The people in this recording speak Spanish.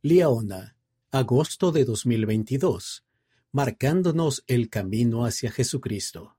Liaona, agosto de 2022, marcándonos el camino hacia Jesucristo.